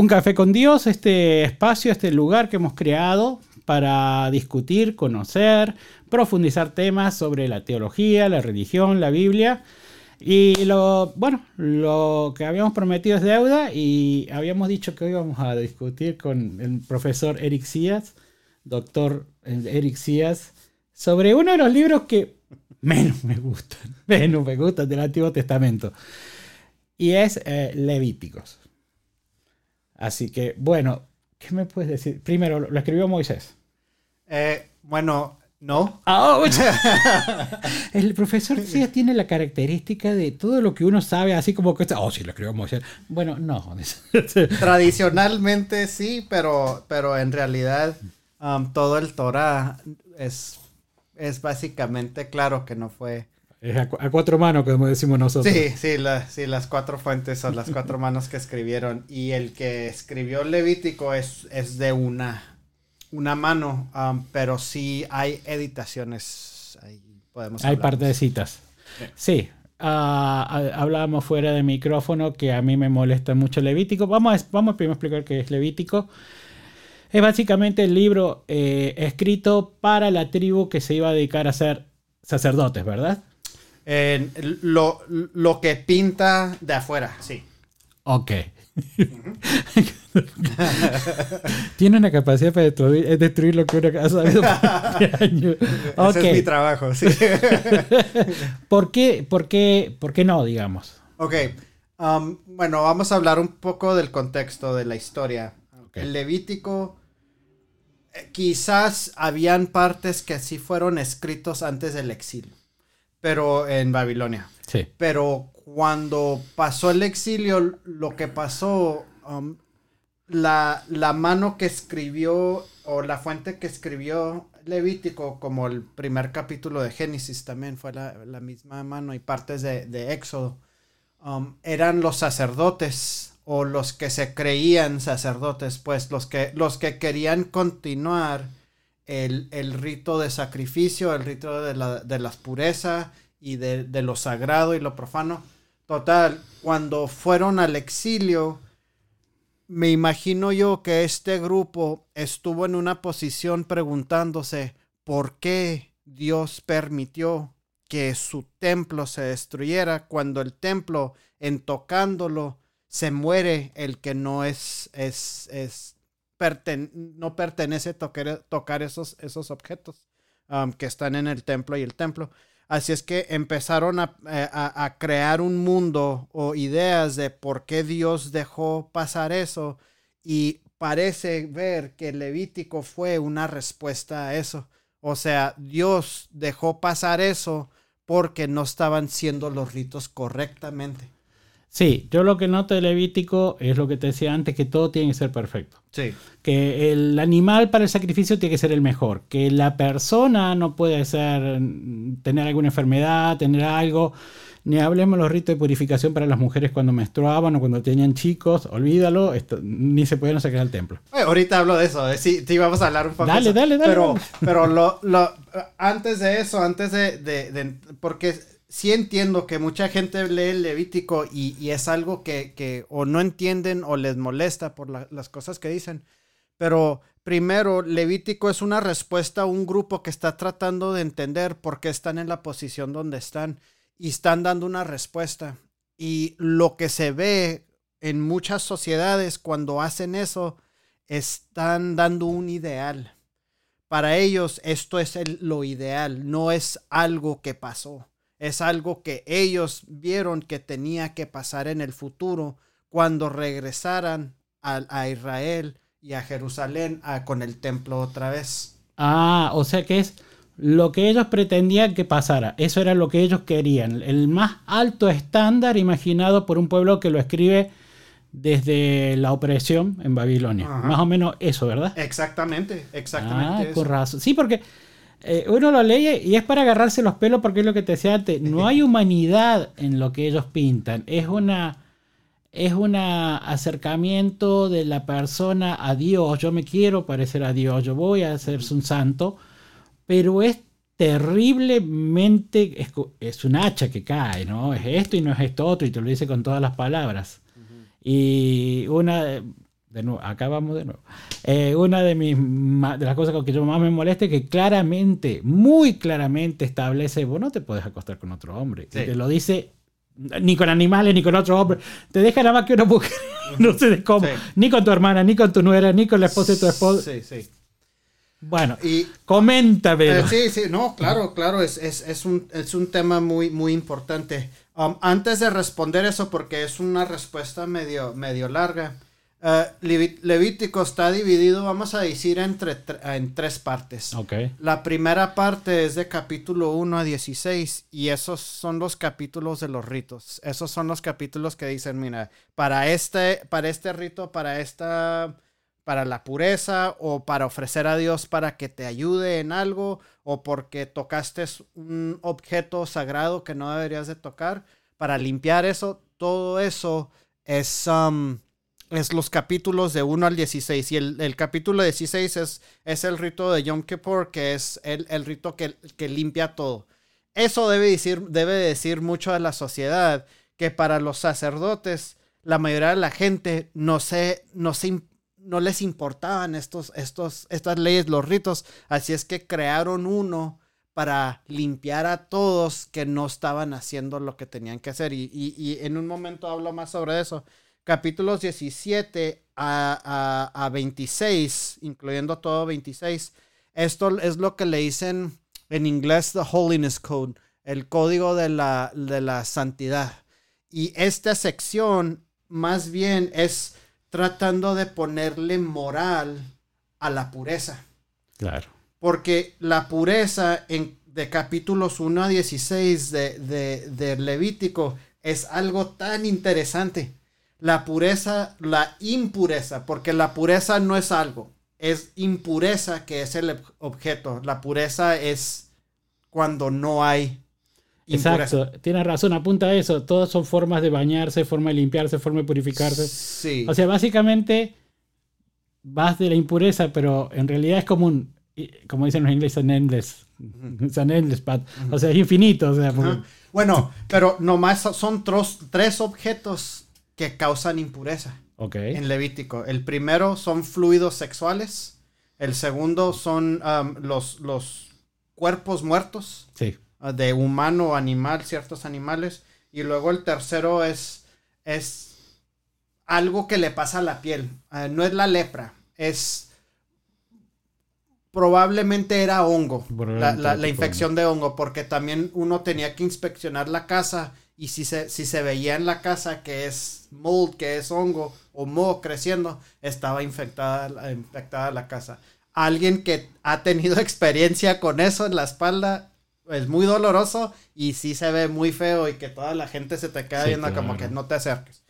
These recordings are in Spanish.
Un café con Dios, este espacio, este lugar que hemos creado para discutir, conocer, profundizar temas sobre la teología, la religión, la Biblia. Y lo, bueno, lo que habíamos prometido es deuda y habíamos dicho que hoy íbamos a discutir con el profesor Eric Síaz, doctor Eric Síaz, sobre uno de los libros que menos me gustan, menos me gustan del Antiguo Testamento. Y es eh, Levíticos. Así que, bueno, ¿qué me puedes decir? Primero, lo escribió Moisés. Eh, bueno, no. El profesor sí tiene la característica de todo lo que uno sabe, así como que, oh, sí, lo escribió Moisés. Bueno, no. Tradicionalmente sí, pero, pero en realidad um, todo el Torah es, es básicamente claro que no fue es a, cuatro manos, como decimos nosotros. Sí, sí, sí, las cuatro fuentes son las cuatro manos que escribieron. Y el que escribió Levítico es, es de una, una mano, um, pero sí hay editaciones. Ahí podemos hay partecitas. Sí. sí. Uh, hablábamos fuera de micrófono que a mí me molesta mucho Levítico. Vamos a, vamos primero a explicar qué es Levítico. Es básicamente el libro eh, escrito para la tribu que se iba a dedicar a ser sacerdotes, ¿verdad? Lo, lo, que pinta de afuera, sí. Ok. Tiene una capacidad para destruir, destruir lo que uno ha sabido años. Ese es mi trabajo, sí. ¿Por, qué, por, qué, ¿Por qué no, digamos? Ok. Um, bueno, vamos a hablar un poco del contexto de la historia. El Levítico, eh, quizás habían partes que sí fueron escritos antes del exilio pero en Babilonia. Sí. Pero cuando pasó el exilio, lo que pasó, um, la, la, mano que escribió o la fuente que escribió Levítico, como el primer capítulo de Génesis también fue la, la misma mano y partes de, de Éxodo, um, eran los sacerdotes o los que se creían sacerdotes, pues los que, los que querían continuar el, rito de sacrificio, el rito de la, de las purezas y de, lo sagrado y lo profano. Total, cuando fueron al exilio, me imagino yo que este grupo estuvo en una posición preguntándose por qué Dios permitió que su templo se destruyera cuando el templo, en tocándolo, se muere el que no es, es, es no pertenece tocar, tocar esos, objetos um, que están en el templo y el templo. Así es que empezaron a, eh, a, crear un mundo o ideas de por qué Dios dejó pasar eso y parece ver que Levítico fue una respuesta a eso. O sea, Dios dejó pasar eso porque no estaban siendo los ritos correctamente. Sí, yo lo que noto de Levítico es lo que te decía antes, que todo tiene que ser perfecto. Sí. Que el animal para el sacrificio tiene que ser el mejor, que la persona no puede ser, tener alguna enfermedad, tener algo. Ni hablemos de los ritos de purificación para las mujeres cuando menstruaban o cuando tenían chicos, olvídalo, ni se pueden sacar al templo. ahorita hablo de eso, eh, sí, te íbamos a hablar un poco dale, de eso. Dale, dale, Pero, pero lo, lo, antes de eso, antes de, de, de porque sí entiendo que mucha gente lee el Levítico y, es algo que, o no entienden o les molesta por las cosas que dicen. Pero primero, Levítico es una respuesta a un grupo que está tratando de entender por qué están en la posición donde están y están dando una respuesta. Y lo que se ve en muchas sociedades cuando hacen eso, están dando un ideal. Para ellos esto es lo ideal, no es algo que pasó es algo que ellos vieron que tenía que pasar en el futuro cuando regresaran a, Israel y a Jerusalén con el templo otra vez. Ah, o sea que es lo que ellos pretendían que pasara. Eso era lo que ellos querían. El más alto estándar imaginado por un pueblo que lo escribe desde la opresión en Babilonia. Más o menos eso, ¿verdad? Exactamente, exactamente. Ah, eso. Sí, porque eh, uno lo lee y es para agarrarse los pelos porque es lo que te decía antes. No hay humanidad en lo que ellos pintan. Es una es un acercamiento de la persona a Dios. Yo me quiero parecer a Dios, yo voy a ser un santo, pero es terriblemente, es, un hacha que cae, ¿no? Es esto y no es esto otro, y te lo dice con todas las palabras. Y una, de nuevo, acá vamos de nuevo. Eh, una de, mis, de las cosas que yo más me molesta es que claramente, muy claramente establece, vos no te puedes acostar con otro hombre. Y te lo dice ni con animales, ni con otro hombre. Te deja nada más que una mujer. no sé cómo. Ni con tu hermana, ni con tu nuera, ni con la esposa de tu esposo. Sí, sí. Bueno, y, coméntame. Eh, sí, sí, no, claro, claro, es, es, es, un, es un tema muy, muy importante. Um, antes de responder eso, porque es una respuesta medio, medio larga, uh, Levítico está dividido, vamos a decir, entre, en tres partes. Okay. La primera parte es de capítulo 1 a 16 y esos son los capítulos de los ritos. Esos son los capítulos que dicen, mira, para este, para este rito, para esta para la pureza o para ofrecer a Dios para que te ayude en algo o porque tocaste un objeto sagrado que no deberías de tocar, para limpiar eso, todo eso es, um, es los capítulos de 1 al 16. Y el, capítulo 16 es, es el rito de Yom Kippur, que es el, rito que, que, limpia todo. Eso debe decir, debe decir mucho de la sociedad, que para los sacerdotes, la mayoría de la gente no se, no se no les importaban estos, estos, estas leyes, los ritos, así es que crearon uno para limpiar a todos que no estaban haciendo lo que tenían que hacer. Y, en un momento hablo más sobre eso. Capítulos 17 a, a, 26, incluyendo todo 26, esto es lo que le dicen en inglés The Holiness Code, el código de la, de la santidad. Y esta sección más bien es tratando de ponerle moral a la pureza. Claro. Porque la pureza en, de capítulos 1 a 16 de, de, Levítico es algo tan interesante. La pureza, la impureza, porque la pureza no es algo, es impureza que es el objeto. La pureza es cuando no hay Exacto, tienes razón, apunta a eso. Todas son formas de bañarse, forma de limpiarse, forma de purificarse. Sí. O sea, básicamente vas de la impureza, pero en realidad es como un, como dicen los ingleses, an endless. an endless path. O sea, es infinito. O sea, Bueno, pero nomás son tres objetos que causan impureza. Okay. En Levítico. El primero son fluidos sexuales. El segundo son um, los, los cuerpos muertos. Sí de humano o animal, ciertos animales. Y luego el tercero es, es algo que le pasa a la piel. Ah, no es la lepra, es probablemente era hongo, la, infección de hongo, porque también uno tenía que inspeccionar la casa y si se, si se veía en la casa que es mold, que es hongo o moho creciendo, estaba infectada, infectada la casa. Alguien que ha tenido experiencia con eso en la espalda es muy doloroso y sí se ve muy feo y que toda la gente se te queda viendo como que no te acerques.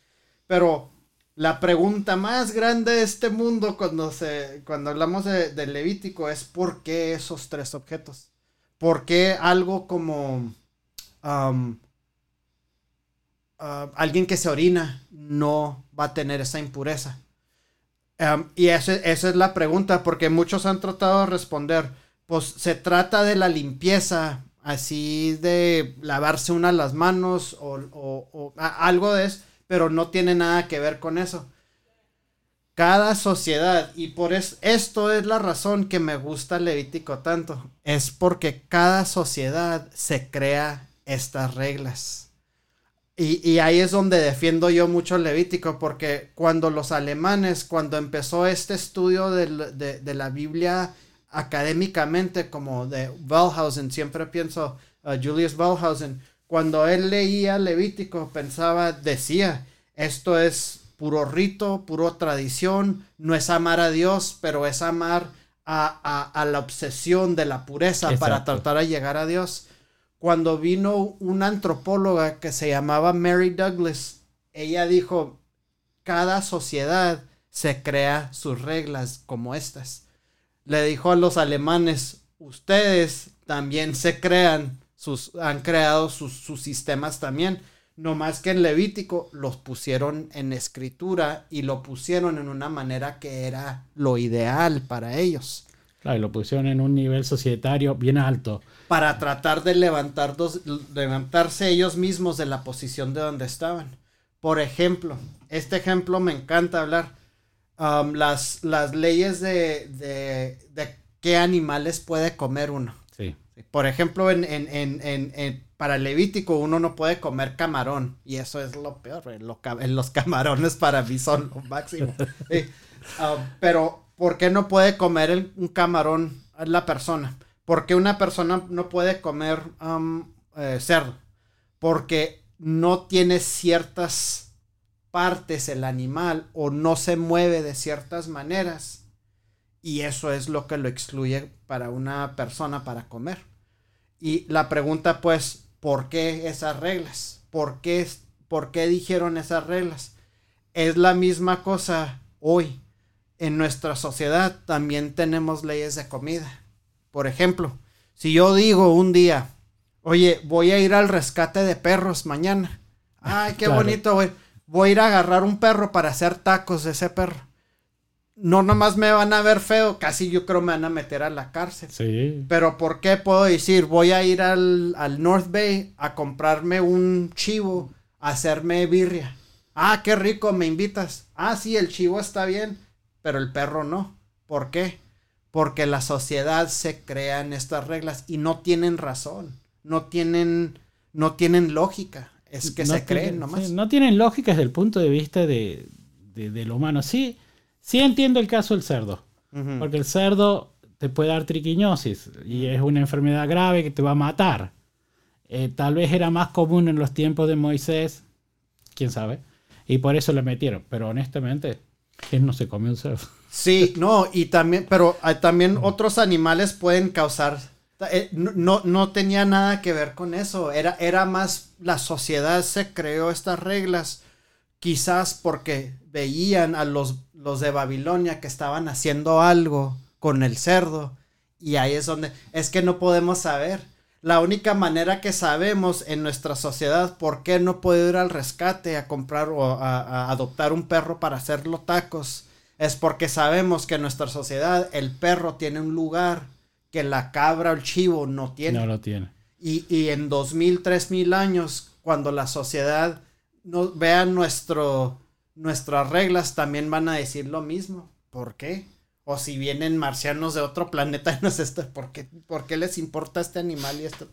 Pero la pregunta más grande de este mundo cuando, se, cuando hablamos de, Levítico es ¿por qué esos tres objetos? ¿Por qué algo como um, uh, alguien que se orina no va a tener esa impureza? Um, y esa es la pregunta porque muchos han tratado de responder, pues se trata de la limpieza así de lavarse una las manos o, algo de eso, pero no tiene nada que ver con eso. Cada sociedad, y por eso esto es la razón que me gusta Levítico tanto, es porque cada sociedad se crea estas reglas. Y, ahí es donde defiendo yo mucho Levítico, porque cuando los alemanes, cuando empezó este estudio de, de la Biblia académicamente como de Wellhausen, siempre pienso a Julius Wellhausen, cuando él leía Levítico pensaba, decía, esto es puro rito, puro tradición, no es amar a Dios, pero es amar a, la obsesión de la pureza para tratar de llegar a Dios. Cuando vino una antropóloga que se llamaba Mary Douglas, ella dijo, cada sociedad se crea sus reglas como estas le dijo a los alemanes, ustedes también se crean, sus, han creado sus, sistemas también. No más que en Levítico los pusieron en escritura y lo pusieron en una manera que era lo ideal para ellos. Claro, y lo pusieron en un nivel societario bien alto. Para tratar de levantar levantarse ellos mismos de la posición de donde estaban. Por ejemplo, este ejemplo me encanta hablar. um, las, las leyes de, de, de qué animales puede comer uno. Sí. Por ejemplo, en, en, en, en, para Levítico uno no puede comer camarón. Y eso es lo peor. los camarones para mí son lo máximo. Um, pero, ¿por qué no puede comer un camarón la persona? ¿Por qué una persona no puede comer um, eh, cerdo? Porque no tiene ciertas partes el animal o no se mueve de ciertas maneras. Y eso es lo que lo excluye para una persona para comer. Y la pregunta pues, ¿por qué esas reglas? ¿Por qué, por qué dijeron esas reglas? Es la misma cosa hoy. En nuestra sociedad también tenemos leyes de comida. Por ejemplo, si yo digo un día, oye, voy a ir al rescate de perros mañana. Ay, qué bonito, güey. Voy a ir a agarrar un perro para hacer tacos de ese perro no nomás me van a ver feo, casi yo creo me van a meter a la cárcel. Sí. Pero ¿por qué puedo decir, voy a ir al, al North Bay a comprarme un chivo, a hacerme birria? Ah, qué rico, me invitas. Ah, sí, el chivo está bien, pero el perro no. ¿Por qué? Porque la sociedad se crea en estas reglas y no tienen razón, no tienen, no tienen lógica. Es que se creen nomás. no tienen lógica desde el punto de vista de, de, de lo humano. Sí, Sí entiendo el caso del cerdo, porque el cerdo te puede dar triquiñosis y es una enfermedad grave que te va a matar. Eh, tal vez era más común en los tiempos de Moisés, quién sabe, y por eso le metieron, pero honestamente, ¿quién no se come un cerdo? Sí, no, y también, pero también otros animales pueden causar eh, no, no, tenía nada que ver con eso. Era, era más la sociedad se creó estas reglas. Quizás porque veían a los los de Babilonia que estaban haciendo algo con el cerdo. Y ahí es donde es que no podemos saber. La única manera que sabemos en nuestra sociedad por qué no puedo ir al rescate a comprar o a, adoptar un perro para hacerlo tacos es porque sabemos que en nuestra sociedad el perro tiene un lugar que la cabra o el chivo no tiene. No lo tiene. Y, y en dos mil, tres mil años, cuando la sociedad no, vea nuestro, nuestras reglas también van a decir lo mismo. ¿Por qué? O si vienen marcianos de otro planeta, no sé, ¿por qué, ¿por qué les importa este animal y esto?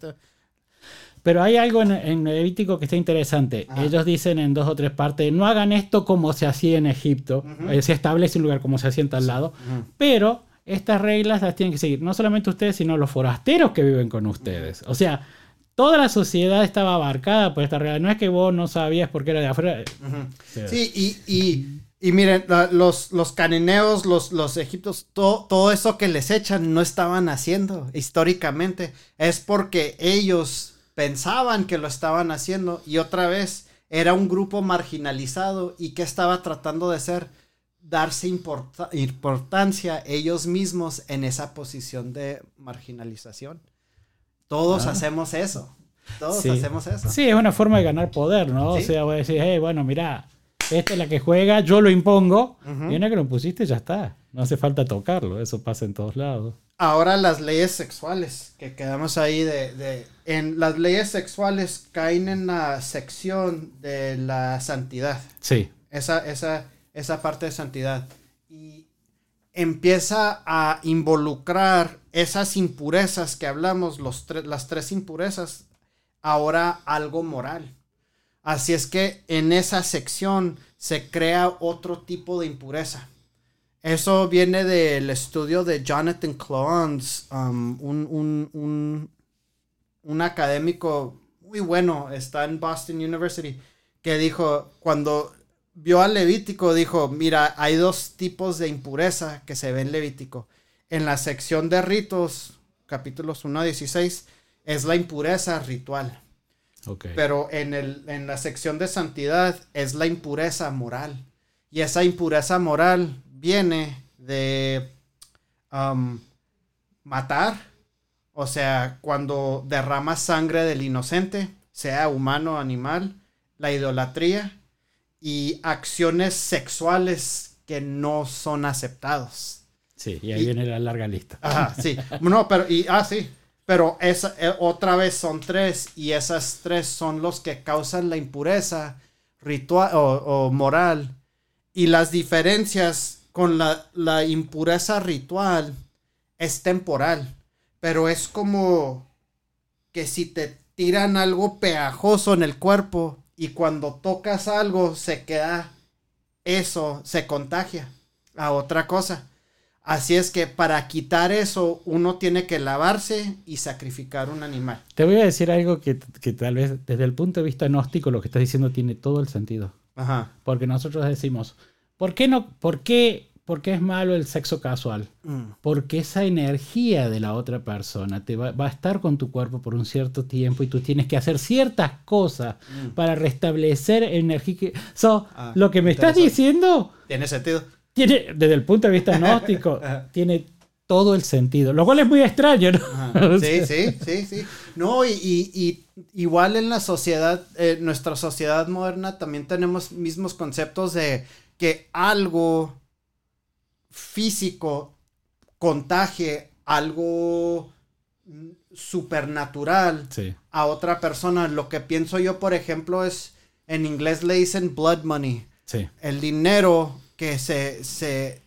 Pero hay algo en, en Levítico que está interesante. Ellos dicen en dos o tres partes, no hagan esto como se hacía en Egipto. Eh, se establece un lugar como se hacía en tal lado. Pero estas reglas las tienen que seguir no solamente ustedes, sino los forasteros que viven con ustedes. O sea, toda la sociedad estaba abarcada por esta regla. No es que vos no sabías por qué era de afuera. Sí, y, y, miren, los, los cananeos, los, los egipcios, todo, todo eso que les echan no estaban haciendo históricamente. Es porque ellos pensaban que lo estaban haciendo y otra vez era un grupo marginalizado y que estaba tratando de ser darse importancia ellos mismos en esa posición de marginalización. Todos hacemos eso. Todos hacemos eso. Sí, es una forma de ganar poder, ¿no? O sea, voy a decir, hey, bueno, mira, esta es la que juega, yo lo impongo. Y una que lo pusiste, ya está. No hace falta tocarlo, eso pasa en todos lados. Ahora las leyes sexuales, que quedamos ahí de, de, En las leyes sexuales caen en la sección de la santidad. Sí. Esa, esa, esa parte de santidad. Y empieza a involucrar esas impurezas que hablamos, los las tres impurezas, ahora algo moral. Así es que en esa sección se crea otro tipo de impureza. Eso viene del estudio de Jonathan Clones, um, un, un, académico muy bueno, está en Boston University, que dijo, cuando vio al Levítico, dijo, mira, hay dos tipos de impureza que se ve en Levítico en la sección de ritos, capítulos 1 a 16, es la impureza ritual. Pero en, el, en la sección de santidad es la impureza moral. Y esa impureza moral viene de um, matar, o sea, cuando derramas sangre del inocente, sea humano o animal, la idolatría y acciones sexuales que no son aceptados. Sí, y ahí viene la larga lista. Ajá, sí. No, pero, y, ah, sí. Pero esa, eh, otra vez son tres, y esas tres son los que causan la impureza ritual o, moral. Y las diferencias con la, la impureza ritual es temporal, pero es como que si te tiran algo pegajoso en el cuerpo y cuando tocas algo se queda eso, se contagia a otra cosa. Así es que para quitar eso uno tiene que lavarse y sacrificar un animal. Te voy a decir algo que, que tal vez desde el punto de vista gnóstico lo que estás diciendo tiene todo el sentido. Ajá. Porque nosotros decimos, ¿por qué no? ¿Por qué, por qué es malo el sexo casual? Mm. Porque esa energía de la otra persona te va, va a estar con tu cuerpo por un cierto tiempo y tú tienes que hacer ciertas cosas Mm. para restablecer energía. Que... So, Ah, lo que me estás diciendo Tiene sentido. Tiene, desde el punto de vista gnóstico, tiene todo el sentido. Lo cual es muy extraño, ¿no? Ajá. Sí, sí, sí, sí. No, y, y- y igual en la sociedad, eh, nuestra sociedad moderna también tenemos mismos conceptos de que algo físico contagie algo supernatural Sí, a otra persona. Lo que pienso yo, por ejemplo, es, en inglés le dicen blood money sí, el dinero que se, se,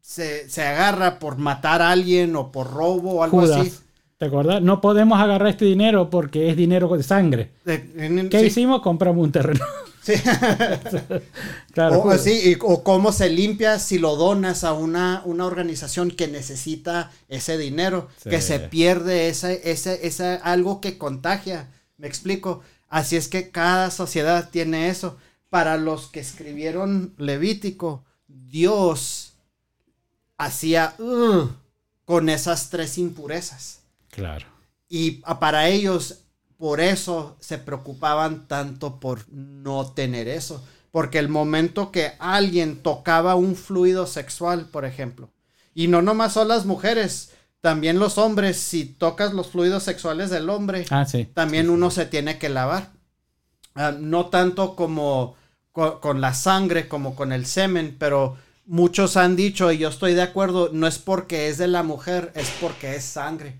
se, se agarra por matar a alguien o por robo o algo Judas. así. ¿Te acuerdas? No podemos agarrar este dinero porque es dinero de sangre. ¿Qué sí, hicimos? Compramos un terreno. sí. claro. o, Judas. sí, y- o cómo se limpia si lo donas a una, una organización que necesita ese dinero, Sí. que se pierde ese, ese, ese algo que contagia. Me explico. Así es que cada sociedad tiene eso. Para los que escribieron Levítico, Dios hacía con esas tres impurezas. Claro. Y a- para ellos, por eso se preocupaban tanto por no tener eso. Porque el momento que alguien tocaba un fluido sexual, por ejemplo, y no nomás son las mujeres, también los hombres, si tocas los fluidos sexuales del hombre, Ah, sí. también uno se tiene que lavar. Ah, no tanto como co- con, la sangre, como con el semen, pero muchos han dicho, y yo estoy de acuerdo, no es porque es de la mujer, es porque es sangre.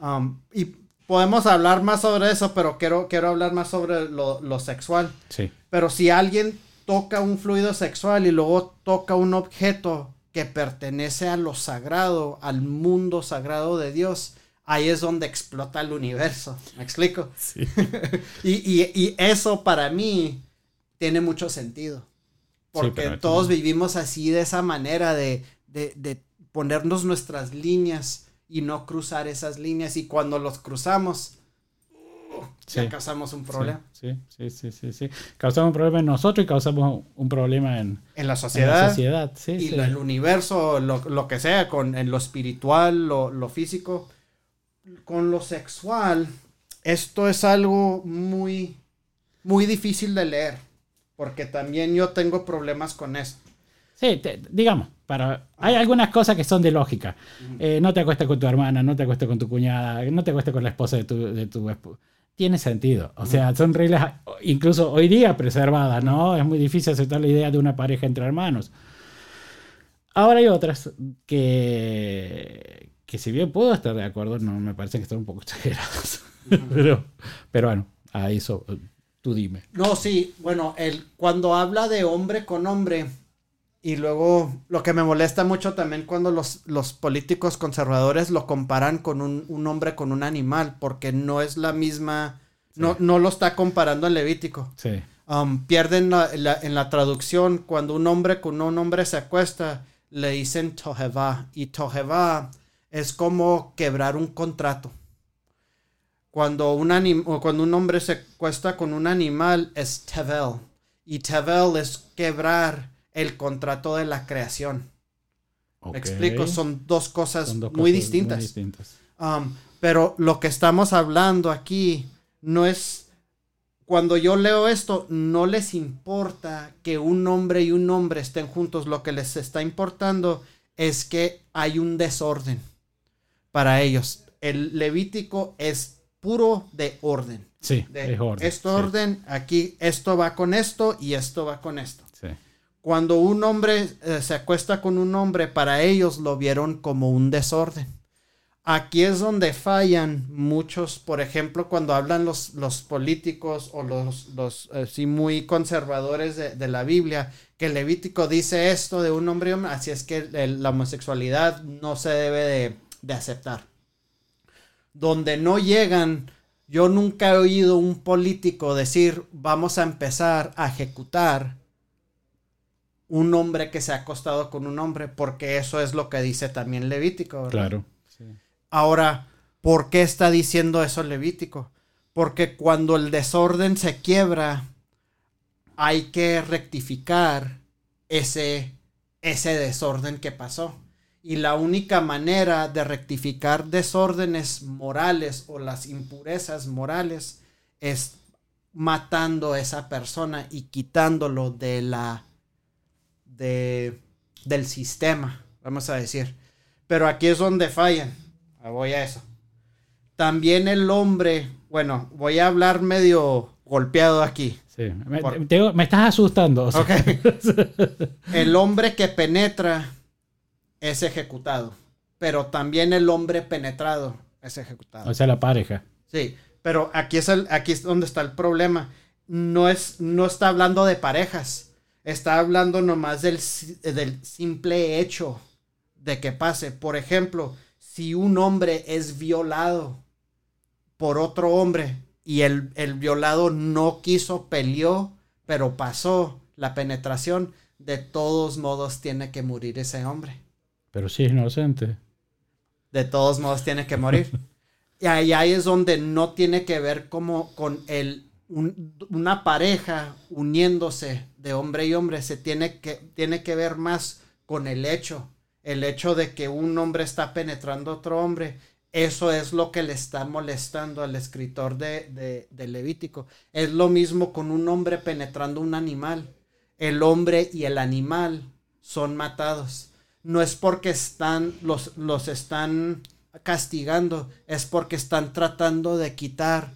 Um, y podemos hablar más sobre eso, pero quiero, quiero hablar más sobre lo, lo sexual. Sí. Pero si alguien toca un fluido sexual y luego toca un objeto que pertenece a lo sagrado, al mundo sagrado de Dios, ahí es donde explota el universo. ¿Me explico? Sí. Y, y- y eso para mí tiene mucho sentido. Porque todos también- vivimos así de esa manera de, de- de ponernos nuestras líneas y no cruzar esas líneas. Y cuando los cruzamos, Sí. ya causamos un problema. Sí, sí, sí, sí, sí. Causamos un problema en nosotros y causamos un problema en, En la en sociedad. la sociedad. Sí, y lo- el universo, lo, lo que sea, con en lo espiritual, lo, lo físico, con lo sexual, esto es algo muy, muy difícil de leer, porque también yo tengo problemas con esto. Sí, te- digamos, para, hay algunas cosas que son de lógica. Eh, no te acuestes con tu hermana, no te acuestes con tu cuñada, no te acuestes con la esposa de tu, de tu esp- Tiene sentido. O sea, son reglas incluso hoy día preservadas, ¿no? Es muy difícil aceptar la idea de una pareja entre hermanos. Ahora hay otras que, que si bien puedo estar de acuerdo, no me parecen que están un poco exageradas. pero, pero bueno, a eso tú dime. No, sí, bueno, el, cuando habla de hombre con hombre, y luego lo que me molesta mucho también cuando los, los políticos conservadores lo comparan con un, un hombre con un animal, porque no es la misma, no, no lo está comparando en Levítico. Sí, Um, pierden la- la- en la traducción cuando un hombre con un hombre se acuesta, le dicen tojeva, y tojeva es como quebrar un contrato. Cuando un, anim- o cuando un hombre se acuesta con un animal es tevel. Y tevel es quebrar el contrato de la creación. Me explico, son dos cosas Son dos muy distintas. Um, pero lo que estamos hablando aquí no es. Cuando yo leo esto, no les importa que un hombre y un hombre estén juntos. Lo que les está importando es que hay un desorden para ellos. El Levítico es puro de orden. Sí, De es orden. Esto sí, orden, aquí esto va con esto y esto va con esto. sí. Cuando un hombre eh, se acuesta con un hombre, para ellos lo vieron como un desorden. Aquí es donde fallan muchos, por ejemplo, cuando hablan los, los políticos o los, los eh, sí, muy conservadores de, de, la Biblia, que el Levítico dice esto de un hombre y hombre, así es que la homosexualidad no se debe de, de aceptar. Donde no llegan, yo nunca he oído un político decir, vamos a empezar a ejecutar un hombre que se ha acostado con un hombre, porque eso es lo que dice también Levítico. ¿verdad? Claro. Ahora, ¿por qué está diciendo eso Levítico? Porque cuando el desorden se quiebra, hay que rectificar ese, ese desorden que pasó. Y la única manera de rectificar desórdenes morales o las impurezas morales es matando a esa persona y quitándolo de la de, del sistema, vamos a decir. Pero aquí es donde fallan. Voy a eso. También el hombre, bueno, voy a hablar medio golpeado aquí. Sí. Me, Por... te, me estás asustando. O sea. Okay. el hombre que penetra es ejecutado, pero también el hombre penetrado es ejecutado. O sea, la pareja. Sí, pero aquí es, el, aquí es donde está el problema. No, es, no está hablando de parejas, está hablando nomás del, del simple hecho de que pase. Por ejemplo, si un hombre es violado por otro hombre y el, el, violado no quiso, peleó, pero pasó la penetración, de todos modos tiene que morir ese hombre. Pero si es inocente. De todos modos tiene que morir. y ahí, ahí, es donde no tiene que ver como con el, un, una pareja uniéndose de hombre y hombre, se tiene que, tiene que ver más con el hecho el hecho de que un hombre está penetrando a otro hombre, eso es lo que le está molestando al escritor de, de, de, Levítico. Es lo mismo con un hombre penetrando un animal. El hombre y el animal son matados. No es porque están, los, los están castigando, es porque están tratando de quitar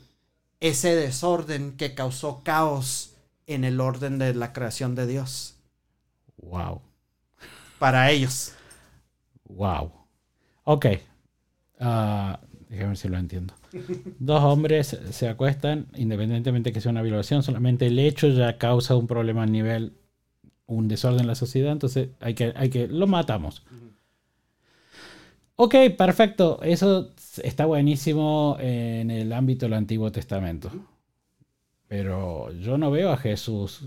ese desorden que causó caos en el orden de la creación de Dios. Wow. Para ellos. Wow. Ok. Uh, déjame ver si lo entiendo. Dos hombres se acuestan, independientemente que sea una violación, solamente el hecho ya causa un problema a nivel, un desorden en la sociedad, entonces hay que, hay que, lo matamos. Ok, perfecto. Eso está buenísimo en el ámbito del Antiguo Testamento. Pero yo no veo a Jesús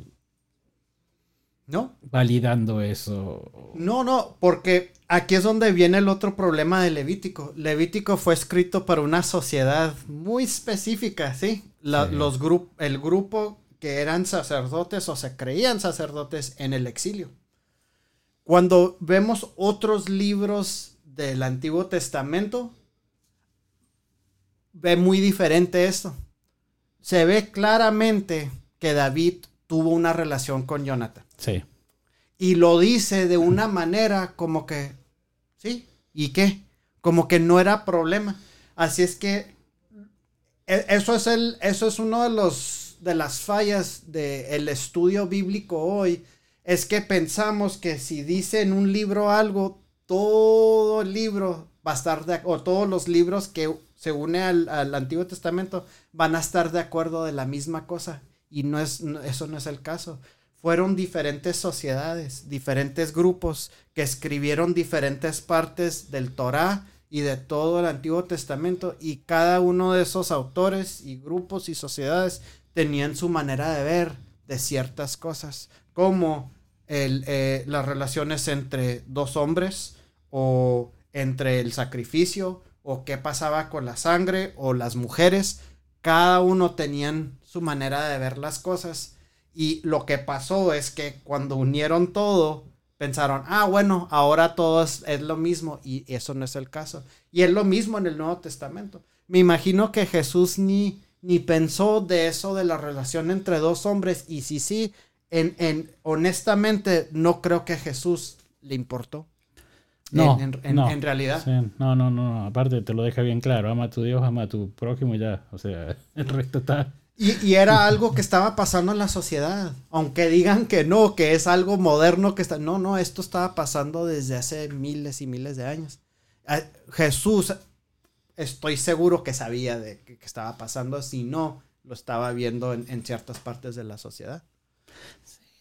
¿No? Validando eso. No, no, porque aquí es donde viene el otro problema de Levítico. Levítico fue escrito para una sociedad muy específica, ¿sí? La, sí. Los grup el grupo que eran sacerdotes o se creían sacerdotes en el exilio. Cuando vemos otros libros del Antiguo Testamento, ve muy diferente esto. Se ve claramente que David tuvo una relación con Jonathan. Sí. Y lo dice de una manera como que, sí, ¿y qué? Como que no era problema. Así es que eso es, el, eso es uno de, los, de las fallas del estudio bíblico hoy. Es que pensamos que si dice en un libro algo, todo el libro va a estar de o todos los libros que se une al, al Antiguo Testamento van a estar de acuerdo de la misma cosa. Y no es, eso no es el caso fueron diferentes sociedades, diferentes grupos que escribieron diferentes partes del Torá y de todo el Antiguo Testamento y cada uno de esos autores y grupos y sociedades tenían su manera de ver de ciertas cosas, como eh, las relaciones entre dos hombres o entre el sacrificio o qué pasaba con la sangre o las mujeres, cada uno tenían su manera de ver las cosas y lo que pasó es que cuando unieron todo, pensaron, ah, bueno, ahora todo es, lo mismo. Y eso no es el caso. Y es lo mismo en el Nuevo Testamento. Me imagino que Jesús ni, ni pensó de eso, de la relación entre dos hombres. Y si sí, en, en, honestamente, no creo que Jesús le importó. No, en, en, no, en realidad. Sí, no, no, no, aparte te lo deja bien claro, ama a tu Dios, ama a tu prójimo y ya, o sea, el resto está... Y, y, era algo que estaba pasando en la sociedad. Aunque digan que no, que es algo moderno que está. No, no, esto estaba pasando desde hace miles y miles de años. Jesús estoy seguro que sabía de qué estaba pasando, si no, lo estaba viendo en, ciertas partes de la sociedad.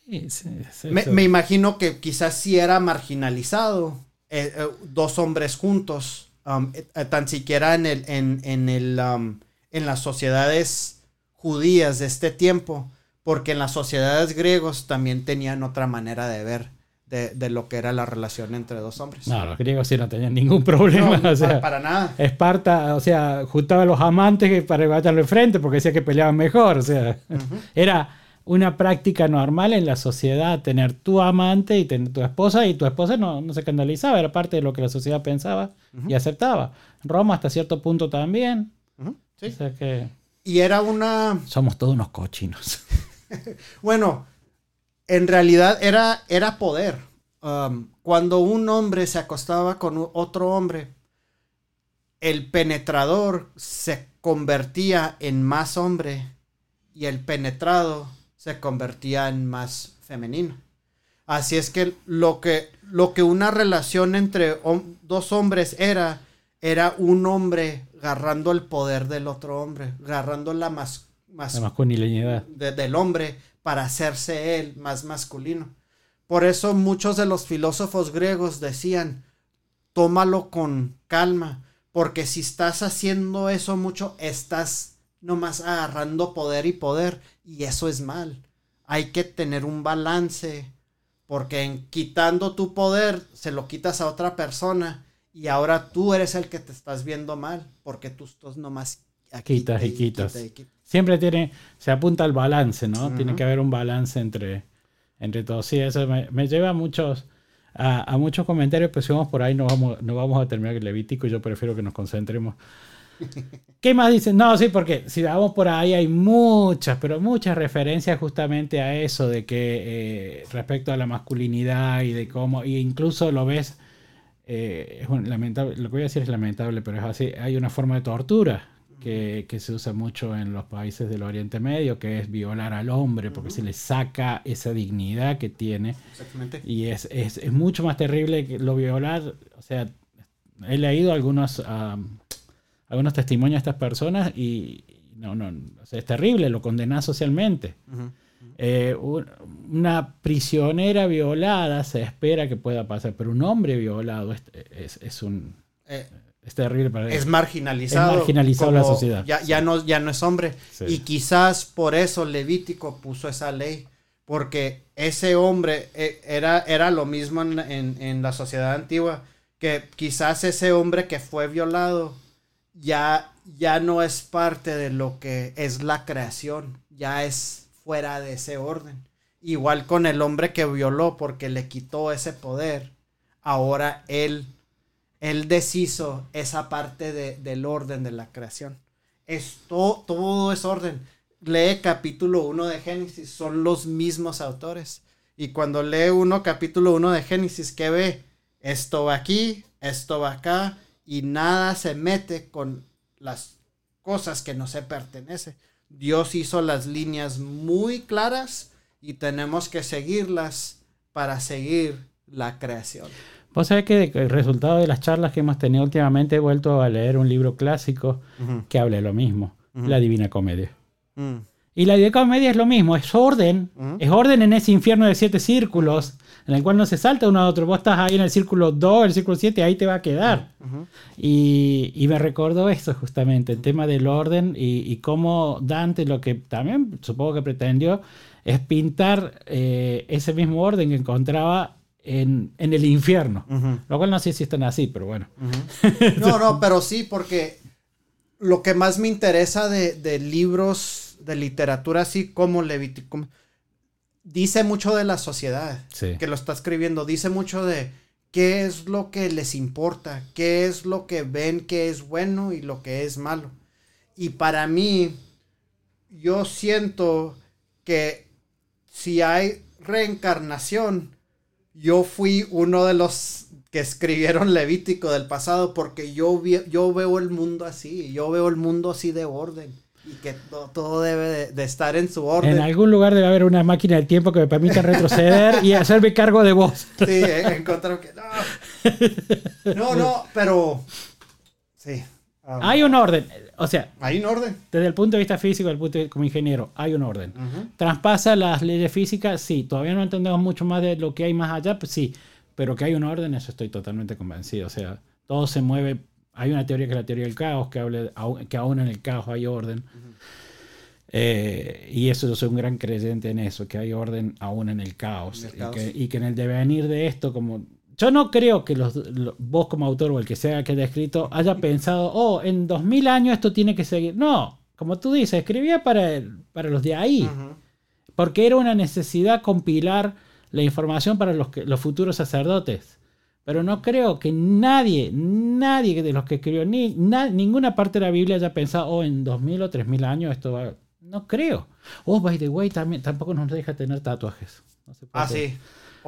Sí, sí, me, imagino que quizás sí era marginalizado, eh, eh, dos hombres juntos, um, eh, tan siquiera en, el, en, en, el, um, en las sociedades judías de este tiempo, porque en las sociedades griegos también tenían otra manera de ver de, lo que era la relación entre dos hombres. No, los griegos sí no tenían ningún problema. o sea, para, nada. Esparta, o sea, juntaba a los amantes para batallo frente porque decía que peleaban mejor. O sea, era una práctica normal en la sociedad tener tu amante y tener tu esposa y tu esposa no, no se escandalizaba, era parte de lo que la sociedad pensaba y aceptaba. Roma hasta cierto punto también. Sí. O sea que... Y era una... Somos todos unos cochinos. bueno, en realidad era, era poder. Um, cuando un hombre se acostaba con otro hombre, el penetrador se convertía en más hombre y el penetrado se convertía en más femenino. Así es que lo que, lo que una relación entre dos hombres era, era un hombre agarrando el poder del otro hombre, agarrando la, más masculinidad del hombre para hacerse él más masculino. Por eso muchos de los filósofos griegos decían, tómalo con calma, porque si estás haciendo eso mucho, estás nomás agarrando poder y poder, y eso es mal. Hay que tener un balance, porque en quitando tu poder, se lo quitas a otra persona, y ahora tú eres el que te estás viendo mal, porque tú estás nomás quitas y, quitas. Siempre tiene, se apunta al balance, ¿no? Tiene que haber un balance entre, entre todos. Sí, eso me, lleva a muchos, a, muchos comentarios, pero si vamos por ahí no vamos, no vamos a terminar el Levítico y yo prefiero que nos concentremos. ¿Qué más dicen? No, sí, porque si vamos por ahí hay muchas, pero muchas referencias justamente a eso, de que eh, respecto a la masculinidad y de cómo, e incluso lo ves, eh, es lamentable, lo que voy a decir es lamentable, pero es así, hay una forma de tortura que, se usa mucho en los países del Oriente Medio, que es violar al hombre, porque se le saca esa dignidad que tiene. Exactamente. Y es, es, mucho más terrible que lo violar. O sea, he leído algunos, algunos testimonios de estas personas y no, no, es terrible, lo condena socialmente. Eh, una prisionera violada se espera que pueda pasar, pero un hombre violado es, es, un... Eh, es terrible para Es marginalizado. Es marginalizado la sociedad. Ya, ya, no, ya no es hombre. Y quizás por eso Levítico puso esa ley. Porque ese hombre eh, era, era lo mismo en, la sociedad antigua. Que quizás ese hombre que fue violado ya, ya no es parte de lo que es la creación. Ya es fuera de ese orden. Igual con el hombre que violó porque le quitó ese poder. Ahora él él deshizo esa parte del orden de la creación. Esto, todo es orden. Lee capítulo 1 de Génesis, son los mismos autores. Y cuando lee uno capítulo 1 de Génesis, ¿qué ve? Esto va aquí, esto va acá, y nada se mete con las cosas que no se pertenece. Dios hizo las líneas muy claras y tenemos que seguirlas para seguir la creación. Vos sabés que el resultado de las charlas que hemos tenido últimamente he vuelto a leer un libro clásico que habla de lo mismo, La Divina Comedia. Mm. Y la Divina Comedia es lo mismo, es orden, es orden en ese infierno de siete círculos, en el cual no se salta uno a otro. Vos estás ahí en el círculo 2, el círculo 7, ahí te va a quedar. y, me recordó esto justamente, el tema del orden y, cómo Dante lo que también supongo que pretendió es pintar eh, ese mismo orden que encontraba en, el infierno. Lo cual no sé si están así, pero bueno. no, no, pero sí, porque lo que más me interesa de, libros de literatura así como Levítico, dice mucho de la sociedad que lo está escribiendo, dice mucho de qué es lo que les importa, qué es lo que ven que es bueno y lo que es malo. Y para mí, yo siento que si hay reencarnación, yo fui uno de los que escribieron Levítico del pasado porque yo, yo veo el mundo así, yo veo el mundo así de orden y que todo, debe de, estar en su orden. En algún lugar debe haber una máquina del tiempo que me permita retroceder y hacerme cargo de vos. Sí, encontraron que no. No, no, pero sí. Ah, Hay un orden. O sea, Hay un orden. desde el punto de vista físico, el punto de- como ingeniero, hay un orden. Ujú. ¿Traspasa las leyes físicas? Sí. ¿Todavía no entendemos mucho más de lo que hay más allá? Pues sí. Pero que hay un orden, eso estoy totalmente convencido. O sea, todo se mueve. Hay una teoría que es la teoría del caos, que, habla que aún en el caos hay orden. Eh, y eso yo soy un gran creyente en eso, que hay orden aún en el caos. En el y, caos. Que, y que en el devenir de esto, como... Yo no creo que los, lo- vos como autor o el que sea que haya escrito haya pensado, oh, en 2000 años esto tiene que seguir. No, como tú dices, escribía para, el- para los de ahí, porque era una necesidad compilar la información para los, que, los futuros sacerdotes. Pero no creo que nadie, nadie de los que escribió, ni na- ninguna parte de la Biblia haya pensado, oh, en 2000 o 3000 años esto va... No creo. Oh, by the way, también, tampoco nos deja tener tatuajes. No Ah, sí.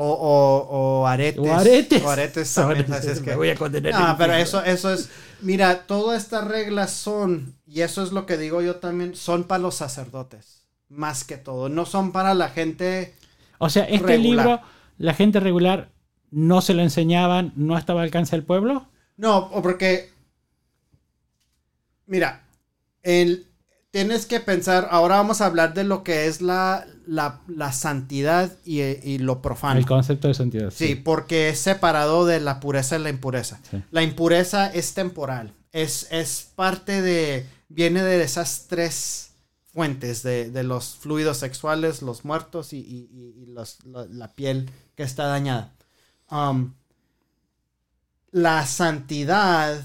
O, o, o aretes. O aretes. O aretes también. es Me que- voy a condenar Ah, en pero eso, eso es. Mira, todas estas reglas son, y eso es lo que digo yo también, son para los sacerdotes. Más que todo. No son para la gente. O sea, este Regular. libro, la gente regular no se lo enseñaban, no estaba al alcance del pueblo. No, o porque. Mira, el, tienes que pensar. Ahora vamos a hablar de lo que es la, la, la santidad y, y lo profano. El concepto de santidad. Sí, porque es separado de la pureza y la impureza. Sí. La impureza es temporal. Es, es parte de. Viene de esas tres fuentes: de, de los fluidos sexuales, los muertos y, y- y- los- la, la piel que está dañada. Um, la santidad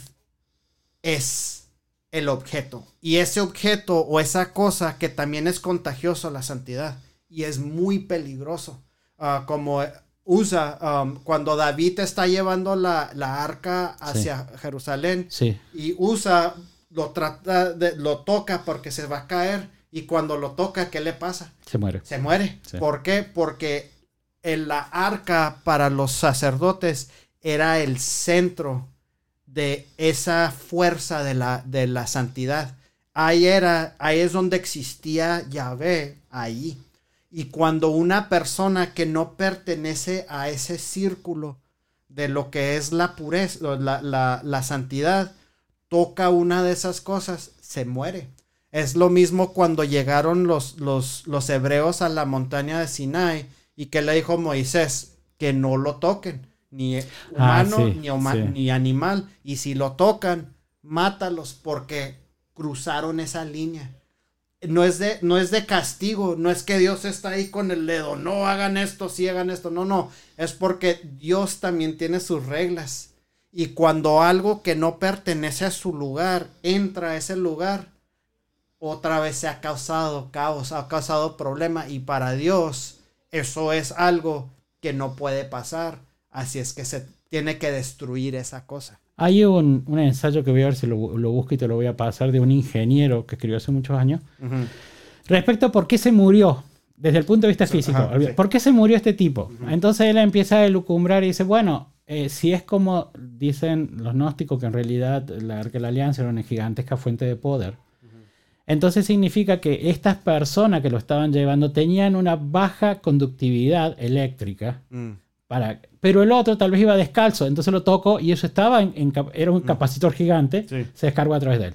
es el objeto. Y ese objeto o esa cosa que también es contagioso, la santidad. Y es muy peligroso. Ah, como usa um, cuando David está llevando la, la arca hacia Jerusalén Sí, y usa, lo trata, de, lo toca porque se va a caer. Y cuando lo toca, ¿qué le pasa? se muere. se muere. Sí. ¿Por qué? Porque en la arca para los sacerdotes era el centro de esa fuerza de la, de la santidad. Ahí era, ahí es donde existía Yahvé, ahí. Y cuando una persona que no pertenece a ese círculo de lo que es la pureza, la, la, la santidad, toca una de esas cosas, se muere. Es lo mismo cuando llegaron los, los, los hebreos a la montaña de Sinai y que le dijo Moisés que no lo toquen, ni Ah, humano sí, ni, huma- sí. ni animal. Y si lo tocan, mátalos porque cruzaron esa línea. No es, de, no es de castigo, no es que Dios está ahí con el dedo, no hagan esto, sí hagan esto, no, no, es porque Dios también tiene sus reglas. Y cuando algo que no pertenece a su lugar entra a ese lugar, otra vez se ha causado caos, ha causado problema y para Dios eso es algo que no puede pasar. Así es que se tiene que destruir esa cosa. Hay un, un ensayo que voy a ver si lo, lo busco y te lo voy a pasar de un ingeniero que escribió hace muchos años respecto a por qué se murió desde el punto de vista físico. ajá, sí. ¿Por qué se murió este tipo? Entonces él empieza a elucumbrar y dice, bueno, eh, si es como dicen los gnósticos que en realidad la de la Alianza era una gigantesca fuente de poder, entonces significa que estas personas que lo estaban llevando tenían una baja conductividad eléctrica para, pero el otro tal vez iba descalzo, entonces lo tocó y eso estaba en, en era un capacitor gigante, Sí. se descargó a través de él.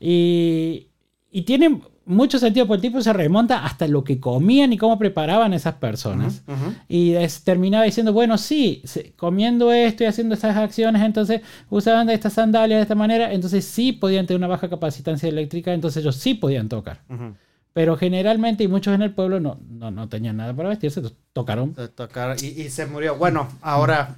Y, y tiene mucho sentido porque el tipo se remonta hasta lo que comían y cómo preparaban esas personas. Y es- terminaba diciendo, bueno, sí, comiendo esto y haciendo estas acciones, entonces usaban estas sandalias de esta manera, entonces sí podían tener una baja capacitancia eléctrica, entonces ellos sí podían tocar. Pero generalmente, y muchos en el pueblo no, no, no tenían nada para vestirse, tocaron. de tocar y, y se murió. Bueno, ahora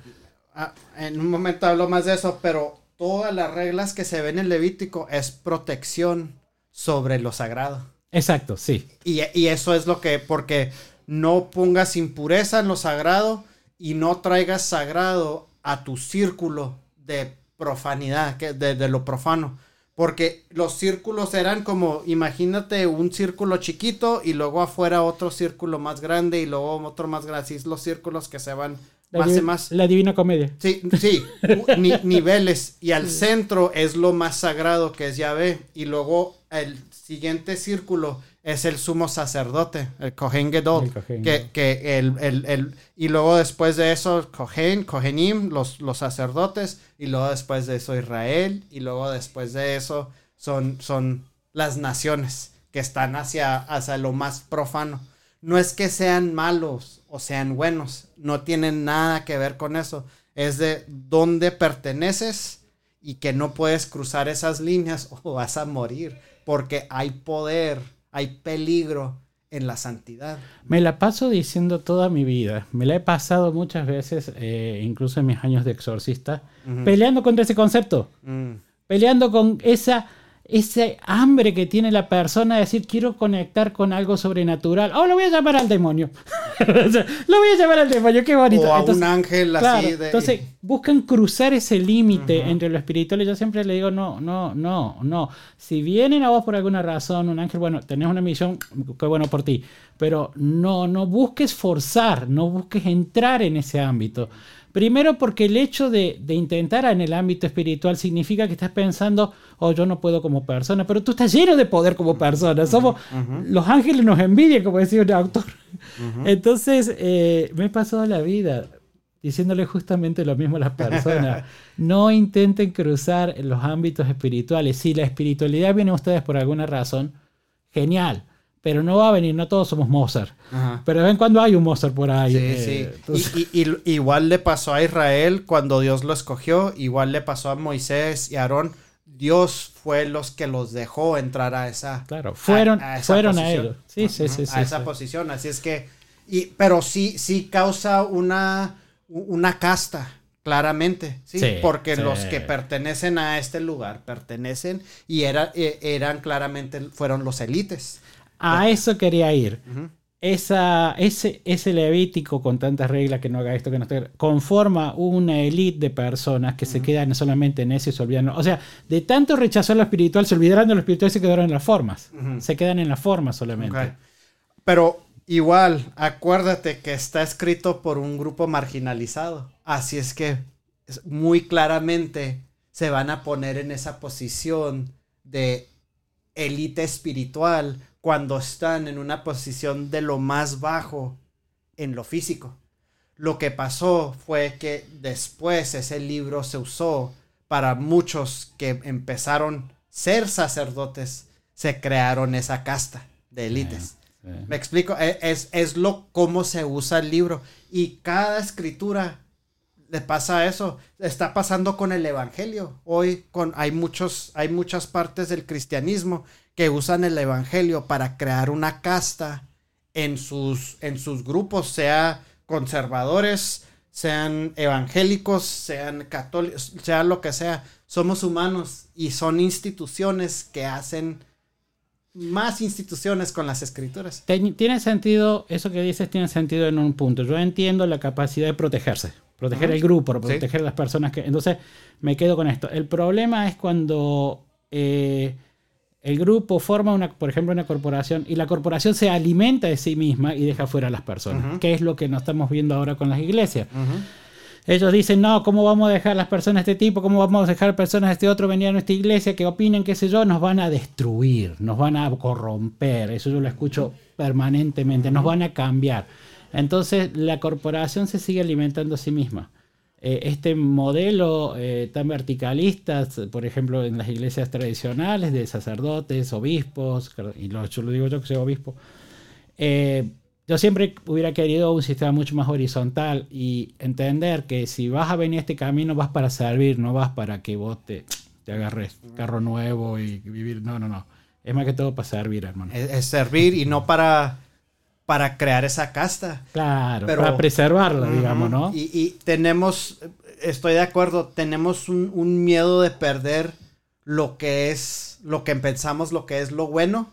ah, en un momento hablo más de eso, pero todas las reglas que se ven en Levítico es protección sobre lo sagrado. Exacto, sí. Y, y eso es lo que, porque no pongas impureza en lo sagrado y no traigas sagrado a tu círculo de profanidad, que, de, de lo profano. Porque los círculos eran como, imagínate un círculo chiquito y luego afuera otro círculo más grande y luego otro más grande. Así es los círculos que se van La, más y más. la divina comedia. Sí, sí, ni- niveles. Y al centro es lo más sagrado que es Yahvé. Y luego el siguiente círculo es el sumo sacerdote, el Kohen Gedol. El Kohen que, que el, el- el- y luego después de eso, Kohen, Kohenim, los, los sacerdotes. Y luego después de eso, Israel. Y luego después de eso, son, son las naciones que están hacia, hacia lo más profano. No es que sean malos o sean buenos, no tienen nada que ver con eso. Es de dónde perteneces y que no puedes cruzar esas líneas o vas a morir, porque hay poder, hay peligro en la santidad. Me la paso diciendo toda mi vida. Me la he pasado muchas veces, eh, incluso en mis años de exorcista, peleando contra ese concepto. Mm, Peleando con esa, ese hambre que tiene la persona de decir, quiero conectar con algo sobrenatural. Oh, lo voy a llamar al demonio. O sea, lo voy a llamar al demonio, qué bonito. O a Entonces, un ángel así Claro, de... entonces buscan cruzar ese límite entre lo espiritual y yo siempre le digo, no, no, no, no. Si vienen a vos por alguna razón, un ángel, bueno, tenés una misión, qué bueno por ti, pero no, no busques forzar, no busques entrar en ese ámbito. Primero porque el hecho de, de intentar en el ámbito espiritual significa que estás pensando, oh, yo no puedo como persona, pero tú estás lleno de poder como persona. Somos, los ángeles nos envidian, como decía un autor. Entonces, eh, me he pasado la vida diciéndole justamente lo mismo a las personas. No intenten cruzar los ámbitos espirituales. Si la espiritualidad viene a ustedes por alguna razón, genial. Pero no va a venir, no todos somos Mozart. Ajá. Pero de vez en cuando hay un Mozart por ahí. Sí, eh, sí. Y, y- y- igual le pasó a Israel cuando Dios lo escogió, igual le pasó a Moisés y Aarón. Dios fue los que los dejó entrar a esa Claro, fueron a, esa fueron a posición. ellos. Sí, sí, sí. Sí, a esa posición. Así es que, y, pero sí, sí causa una, una casta, claramente, ¿sí? Sí, Porque sí. los que pertenecen a este lugar pertenecen y era, eh, eran claramente, fueron los élites. A eso quería ir. Esa, ese, ese levítico con tantas reglas que no haga esto, que no esté, conforma una élite de personas que se quedan solamente en eso y se olvidan. O sea, de tanto rechazar lo espiritual, se olvidaron de lo espiritual y se quedaron en las formas. Se quedan en las formas solamente. Pero igual, acuérdate que está escrito por un grupo marginalizado. Así es que muy claramente se van a poner en esa posición de élite espiritual cuando están en una posición de lo más bajo en lo físico. Lo que pasó fue que después ese libro se usó para muchos que empezaron a ser sacerdotes, se crearon esa casta de élites. Sí. Me explico, E- es, es lo cómo se usa el libro y cada escritura le pasa eso. Está pasando con el evangelio. Hoy con hay muchos hay muchas partes del cristianismo que usan el evangelio para crear una casta en sus en sus grupos, sea conservadores, sean evangélicos, sean católicos, sea lo que sea. Somos humanos y son instituciones que hacen más instituciones con las escrituras. Tiene sentido, eso que dices tiene sentido en un punto. Yo entiendo la capacidad de protegerse, proteger el grupo, Sí. proteger a las personas que... Entonces, me quedo con esto. El problema es cuando eh, el grupo forma, una, por ejemplo, una corporación y la corporación se alimenta de sí misma y deja fuera a las personas, Ujú. que es lo que nos estamos viendo ahora con las iglesias. Ellos dicen, no, ¿cómo vamos a dejar las personas de este tipo? ¿Cómo vamos a dejar personas de este otro venir a nuestra iglesia que opinen, qué sé yo? Nos van a destruir, nos van a corromper. Eso yo lo escucho permanentemente, nos van a cambiar. Entonces la corporación se sigue alimentando a sí misma. Eh, este modelo eh, tan verticalista, por ejemplo, en las iglesias tradicionales de sacerdotes, obispos, y lo, yo lo digo yo que soy obispo, eh, yo siempre hubiera querido un sistema mucho más horizontal y entender que si vas a venir a este camino vas para servir, no vas para que vos te, te agarres carro nuevo y vivir. No, no, no. Es más que todo para servir, hermano. Es, es servir y no para, para crear esa casta. Claro, Pero- para preservarla, digamos, Ujú. ¿no? Y, y tenemos, estoy de acuerdo, tenemos un, un miedo de perder lo que es, lo que pensamos, lo que es lo bueno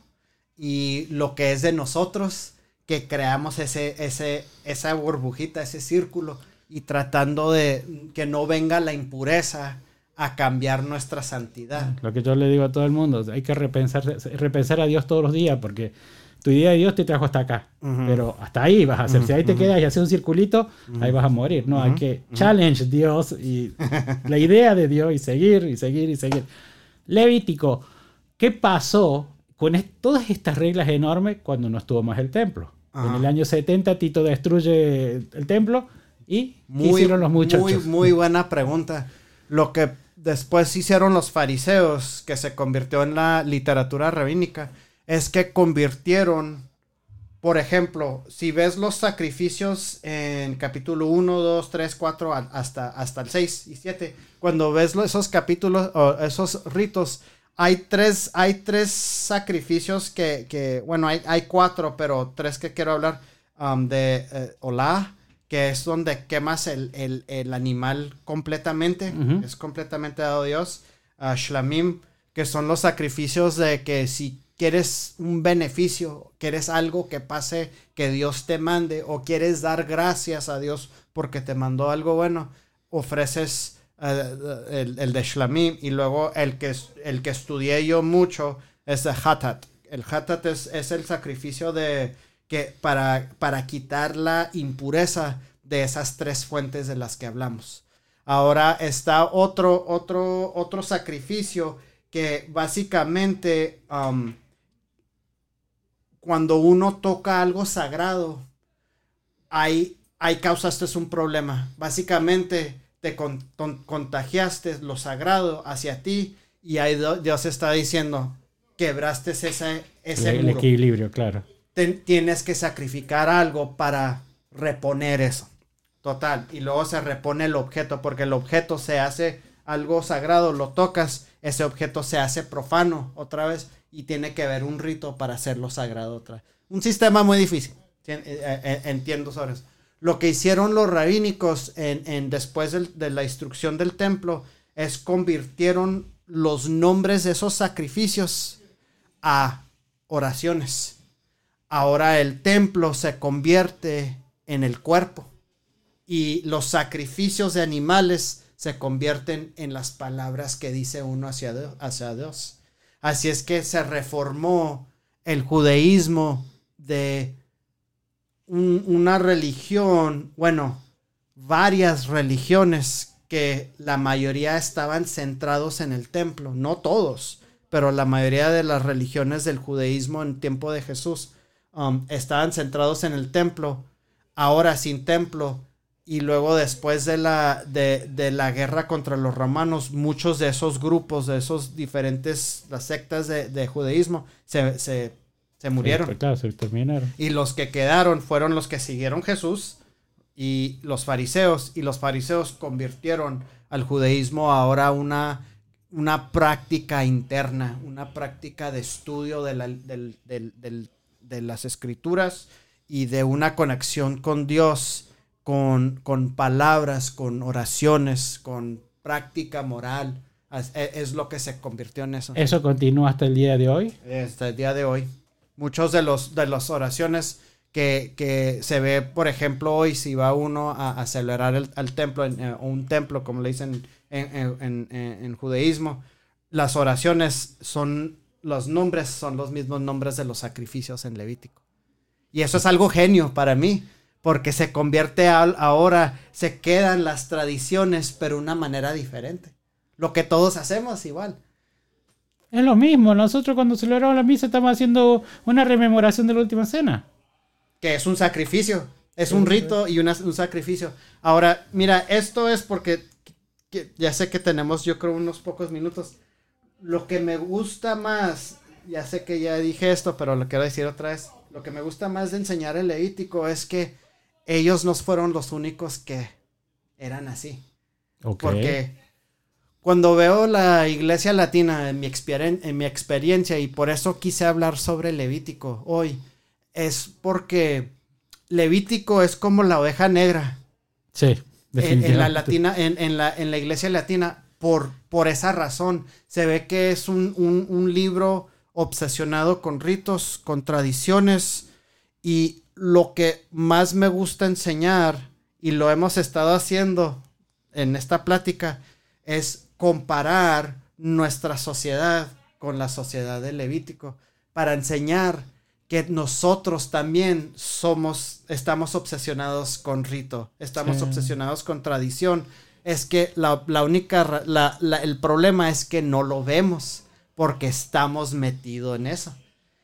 y lo que es de nosotros, que creamos ese, ese, esa burbujita, ese círculo y tratando de que no venga la impureza a cambiar nuestra santidad. Lo que yo le digo a todo el mundo, hay que repensar, repensar a Dios todos los días porque tu idea de Dios te trajo hasta acá. Pero hasta ahí vas a hacer. Si ahí te quedas y haces un circulito, ahí vas a morir. No, hay que challenge Dios y la idea de Dios y seguir y seguir y seguir. Levítico, ¿qué pasó con todas estas reglas enormes cuando no estuvo más el templo? En el año 70 Tito destruye el templo y muy, hicieron los muchachos? Muy, muy buena pregunta. Lo que después hicieron los fariseos, que se convirtió en la literatura rabínica, es que convirtieron, por ejemplo, si ves los sacrificios en capítulo 1, 2, 3, 4, hasta, hasta el 6 y 7, cuando ves esos capítulos o esos ritos, hay tres, hay tres sacrificios que, bueno, hay, hay, cuatro, pero tres que quiero hablar um, de eh, Olá, que es donde quemas el, animal completamente, es completamente dado a Dios. Uh, Shlamim, que son los sacrificios de que si quieres un beneficio, quieres algo que pase, que Dios te mande, o quieres dar gracias a Dios porque te mandó algo bueno, ofreces el, el, de Shlamim, y luego el que, el que estudié yo mucho es el Hatat. El Hatat es, es el sacrificio de que para, para quitar la impureza de esas tres fuentes de las que hablamos. Ahora está otro, otro, otro sacrificio que básicamente um, cuando uno toca algo sagrado, hay, hay causa, esto es un problema. Básicamente te contagiaste lo sagrado hacia ti y ahí Dios está diciendo, quebraste ese, ese el, equilibrio, claro. tienes que sacrificar algo para reponer eso. Total. Y luego se repone el objeto, porque el objeto se hace algo sagrado, lo tocas, ese objeto se hace profano otra vez y tiene que haber un rito para hacerlo sagrado otra. Un sistema muy difícil. Eh, eh, entiendo sobre. Lo que hicieron los rabínicos en, después de, la instrucción del templo es convirtieron los nombres de esos sacrificios a oraciones. Ahora el templo se convierte en el cuerpo y los sacrificios de animales se convierten en las palabras que dice uno hacia. Hacia Dios. Así es que se reformó el judaísmo de una religión, bueno, varias religiones que la mayoría estaban centrados en el templo, no todos, pero la mayoría de las religiones del judaísmo en tiempo de Jesús um, estaban centrados en el templo, ahora sin templo, y luego después de la, de, la guerra contra los romanos, muchos de esos grupos, de esos diferentes, las sectas de, judaísmo, se, se se murieron. se terminaron. Y los que quedaron fueron los que siguieron Jesús y los fariseos. Y los fariseos convirtieron al judaísmo ahora una, una práctica interna, una práctica de estudio de, de las escrituras y de una conexión con Dios, con, con palabras, con oraciones, con práctica moral. Es, es, lo que se convirtió en eso. ¿Eso continúa hasta el día de hoy? Hasta el día de hoy. Muchos de los de las oraciones que, se ve, por ejemplo, hoy si va uno a, celebrar el, al templo, en, eh, un templo, como le dicen en, judaísmo, las oraciones son, los nombres son los mismos nombres de los sacrificios en Levítico. Y eso es algo genio para mí, porque se convierte ahora, se quedan las tradiciones, pero una manera diferente. Lo que todos hacemos igual. Es lo mismo, nosotros cuando celebramos la misa estamos haciendo una rememoración de la última cena. Que es un sacrificio, es un rito y un sacrificio. Ahora, mira, esto es porque ya sé que tenemos yo creo unos pocos minutos. Lo que me gusta más, ya sé que ya dije esto, pero lo quiero decir otra vez. Lo que me gusta más de enseñar el leítico es que ellos no fueron los únicos que eran así. Porque cuando veo la iglesia latina en mi, en mi experiencia, y por eso quise hablar sobre Levítico hoy, es porque Levítico es como la oveja negra. Sí, en, la latina, en, la, en la iglesia latina, por, por esa razón, se ve que es un, un libro obsesionado con ritos, con tradiciones, y lo que más me gusta enseñar, y lo hemos estado haciendo en esta plática, es comparar nuestra sociedad con la sociedad del Levítico para enseñar que nosotros también somos, estamos obsesionados con rito, estamos Sí. obsesionados con tradición. Es que la, la única, la- el problema es que no lo vemos porque estamos metidos en eso.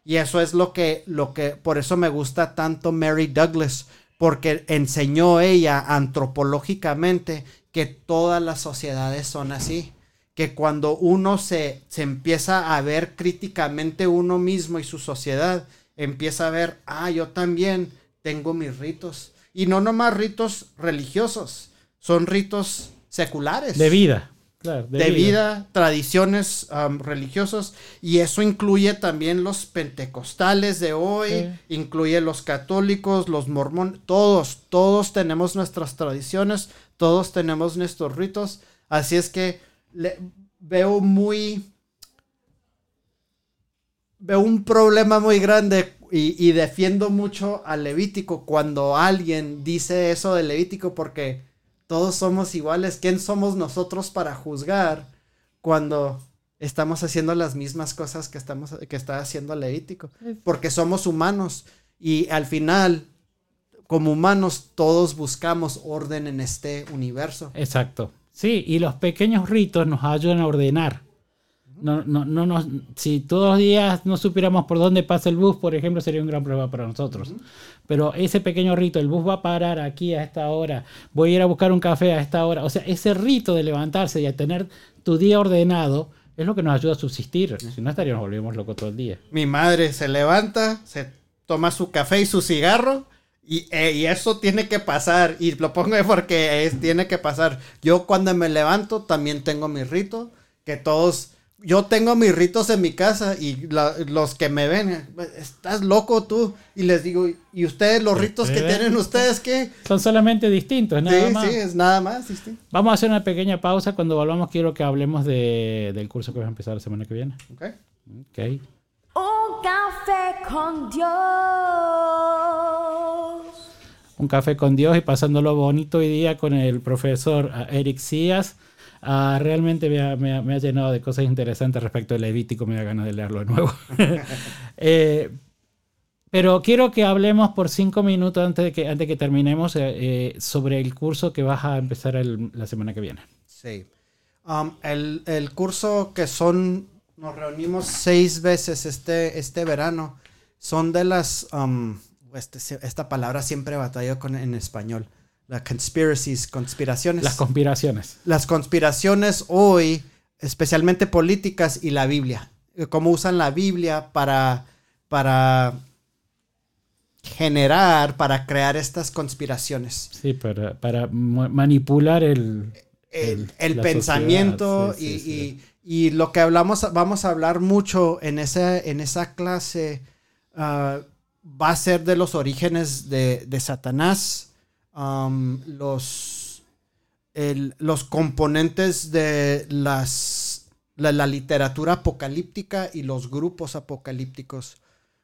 Y eso es lo que, lo que, por eso me gusta tanto Mary Douglas, porque enseñó ella antropológicamente que todas las sociedades son así. Que cuando uno se, se empieza a ver críticamente uno mismo y su sociedad, empieza a ver, ah, yo también tengo mis ritos. Y no nomás ritos religiosos, son ritos seculares De vida. Claro, de vida, tradiciones um, religiosos y eso incluye también los pentecostales de hoy, Sí. incluye los católicos, los mormones, todos, todos tenemos nuestras tradiciones, todos tenemos nuestros ritos, así es que le- veo muy veo un problema muy grande y, y defiendo mucho al Levítico cuando alguien dice eso del Levítico porque todos somos iguales. ¿Quién somos nosotros para juzgar cuando estamos haciendo las mismas cosas que, estamos, que está haciendo el Levítico? Porque somos humanos y al final, como humanos, todos buscamos orden en este universo. Exacto. Sí, y los pequeños ritos nos ayudan a ordenar. No, no, no nos, si todos los días no supiéramos por dónde pasa el bus, por ejemplo, sería un gran problema para nosotros. Pero ese pequeño rito, el bus va a parar aquí a esta hora, voy a ir a buscar un café a esta hora. O sea, ese rito de levantarse y a tener tu día ordenado es lo que nos ayuda a subsistir. Si no, estaríamos volviendo locos todo el día. Mi madre se levanta, se toma su café y su cigarro. Y, eh, y eso tiene que pasar. Y lo pongo porque es, tiene que pasar. Yo cuando me levanto también tengo mi rito. Que todos... Yo tengo mis ritos en mi casa y la- los que me ven, estás loco tú. Y les digo, ¿y ustedes los ritos que ¿Eh? tienen ustedes qué? Son solamente distintos, nada sí, más. sí, es nada más. Vamos a hacer una pequeña pausa. Cuando volvamos, quiero que hablemos de- del curso que va a empezar la semana que viene. Ok. Ok. Un café con Dios. Un café con Dios y pasándolo bonito hoy día con el profesor ah, Eric Cías. Ah, realmente me ha, me ha- me ha llenado de cosas interesantes respecto del Levítico. Me da ganas de leerlo de nuevo. Eh, pero quiero que hablemos por cinco minutos antes de que, antes de que terminemos eh, eh, sobre el curso que vas a empezar el- la semana que viene. Sí. Um, el, el curso que son, nos reunimos seis veces este, este verano, son de las, um, este- esta palabra siempre batallo con en español, las conspiracies, conspiraciones. Las conspiraciones. las conspiraciones hoy, especialmente políticas y la Biblia. Eh, Cómo usan la Biblia para, para generar, para crear estas conspiraciones. Sí, para, para manipular el, el, el- pensamiento sociedad, sí, y, sí, y- y lo que hablamos, vamos a hablar mucho en esa, en esa clase ah, va a ser de los orígenes de, de Satanás, los, los componentes de las, la, la literatura apocalíptica y los grupos apocalípticos.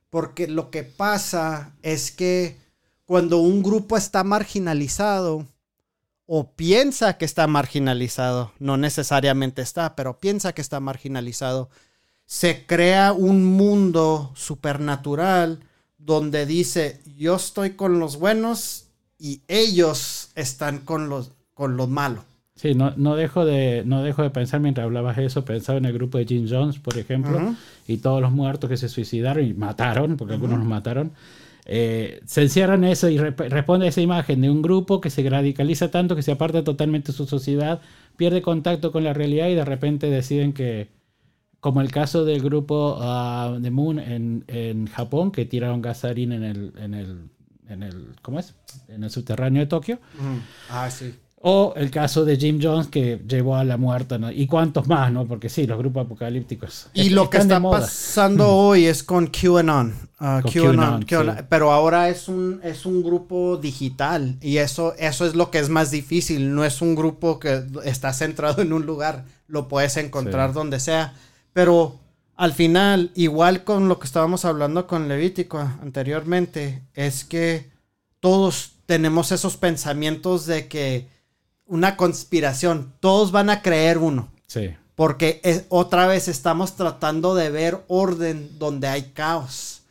Porque lo que pasa es que cuando un grupo está marginalizado, o piensa que está marginalizado, no necesariamente está, pero piensa que está marginalizado, se crea un mundo supernatural donde dice, yo estoy con los buenos y ellos están con los, con los malos. Sí, no, no, dejo de, no dejo de pensar mientras hablabas eso, pensaba en el grupo de Jim Jones, por ejemplo, Ujú. y todos los muertos que se suicidaron y mataron, porque algunos los mataron. eh, se encierran eso y responde a esa imagen de un grupo que se radicaliza tanto que se aparta totalmente de su sociedad, pierde contacto con la realidad y de repente deciden que, como el caso del grupo ah, de Moon en, en Japón, que tiraron gasarín en el, en el, en el, ¿cómo es? En el subterráneo de Tokio. Ah, sí. O el caso de Jim Jones que llevó a la muerte, ¿no? Y cuántos más, ¿no? Porque sí, los grupos apocalípticos. Y est- lo que está pasando hoy es con QAnon. ah, Con QAnon, QAnon, QAnon. sí. Pero ahora es un, es un grupo digital y eso, eso es lo que es más difícil. No es un grupo que está centrado en un lugar. Lo puedes encontrar Sí. donde sea. Pero al final, igual con lo que estábamos hablando con Levítico anteriormente, es que todos tenemos esos pensamientos de que una conspiración, todos van a creer uno. Sí, Porque es- otra vez estamos tratando de ver orden donde hay caos.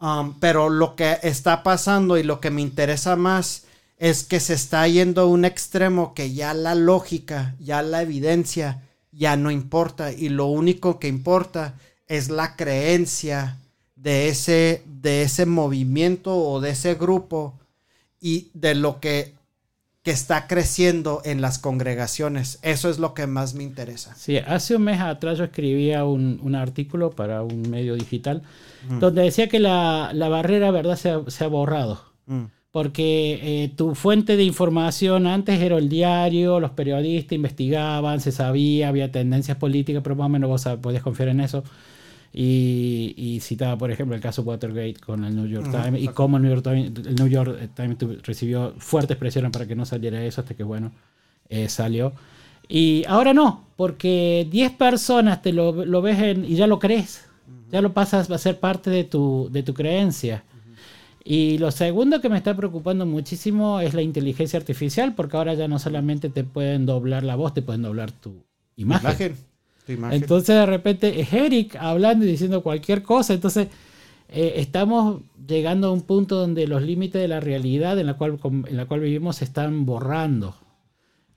Um, pero lo que está pasando y lo que me interesa más es que se está yendo a un extremo que ya la lógica, ya la evidencia, ya no importa. Y lo único que importa es la creencia de ese, de ese movimiento o de ese grupo y de lo que, que está creciendo en las congregaciones. Eso es lo que más me interesa. Sí, hace un mes atrás yo escribía un, un artículo para un medio digital donde decía que la, la barrera, ¿verdad?, se ha, se ha borrado. Mm. Porque eh, tu fuente de información antes era el diario, los periodistas investigaban, se sabía, había tendencias políticas, pero más o menos vos podías confiar en eso. Y, y citaba, por ejemplo, el caso Watergate con el New York Times y cómo el New York Times, el New York Times recibió fuertes presiones para que no saliera eso, hasta que, bueno, eh, salió. Y ahora no, porque 10 personas te lo, lo ves en- y ya lo crees, ya lo pasas a ser parte de tu, de tu creencia. Y lo segundo que me está preocupando muchísimo es la inteligencia artificial, porque ahora ya no solamente te pueden doblar la voz, te pueden doblar tu imagen. Imagen. Tu imagen. Entonces de repente es Eric hablando y diciendo cualquier cosa. Entonces eh, estamos llegando a un punto donde los límites de la realidad en la cual, en la cual vivimos se están borrando.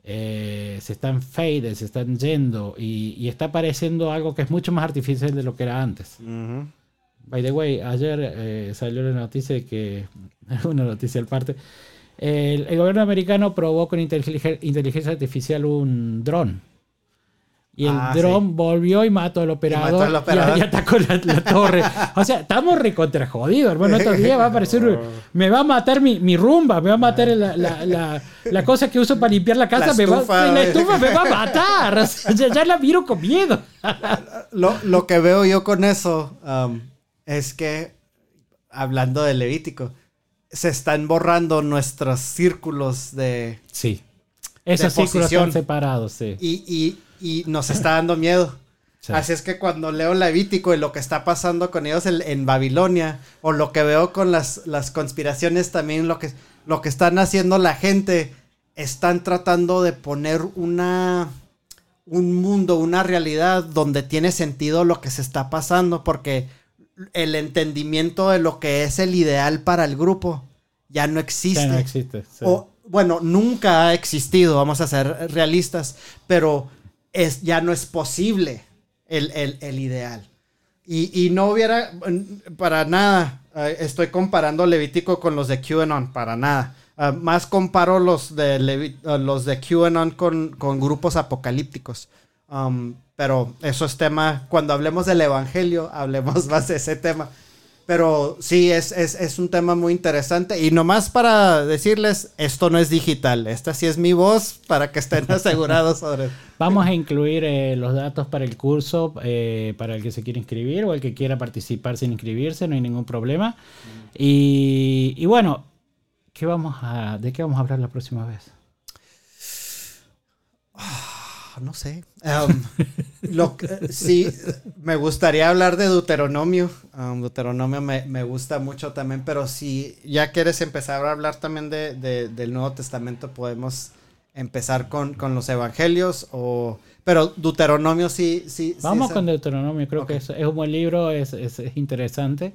Eh, se están fading, se están yendo y, y está apareciendo algo que es mucho más artificial de lo que era antes. By the way, ayer eh, salió la noticia de que, una noticia al parte, el, el gobierno americano probó con inteligencia, inteligencia artificial un dron. Y el Ah, dron volvió y mató al operador, al y- operador. Y, atacó la, la torre. O sea, estamos recontra jodidos, hermano. Estos días va a aparecer, me va a matar mi, mi rumba, me va a matar la, la, la- cosa que uso para limpiar la casa, me va, la estufa me va a matar. O sea, ya, ya la miro con miedo. Lo, lo que veo yo con eso um, es que, hablando de Levítico, se están borrando nuestros círculos de... Sí. Esos De círculos están separados, sí. Y, y- y nos está dando miedo. Sí. Así es que cuando leo Levítico y lo que está pasando con ellos en, en Babilonia, o lo que veo con las, las conspiraciones también, lo que, lo que están haciendo la gente, están tratando de poner una un mundo, una realidad donde tiene sentido lo que se está pasando, porque el entendimiento de lo que es el ideal para el grupo ya no existe. Ya no existe. sí. O, bueno, nunca ha existido, vamos a ser realistas, pero es, ya no es posible el, el- el ideal. Y, y no hubiera, para nada, eh, estoy comparando Levítico con los de QAnon, para nada. Ah, más comparo los de, Levi- ah, los de QAnon con, con grupos apocalípticos. Um, pero eso es tema, cuando hablemos del Evangelio, hablemos más de ese tema. Pero sí, es, es, es un tema muy interesante. Y nomás para decirles, esto no es digital. Esta sí es mi voz para que estén asegurados sobre... Vamos a incluir eh, los datos para el curso, eh, para el que se quiera inscribir o el que quiera participar sin inscribirse, no hay ningún problema. Y, y bueno, ¿qué vamos a, ¿de qué vamos a hablar la próxima vez? Ah, No sé. Um, lo que- sí, me gustaría hablar de Deuteronomio. Um, Deuteronomio me, me gusta mucho también, pero si ya quieres empezar a hablar también de, de- del Nuevo Testamento, podemos empezar con, con los evangelios o... Pero Deuteronomio sí... sí sí Vamos es- con Deuteronomio, creo que es, es un buen libro, es, es- es interesante.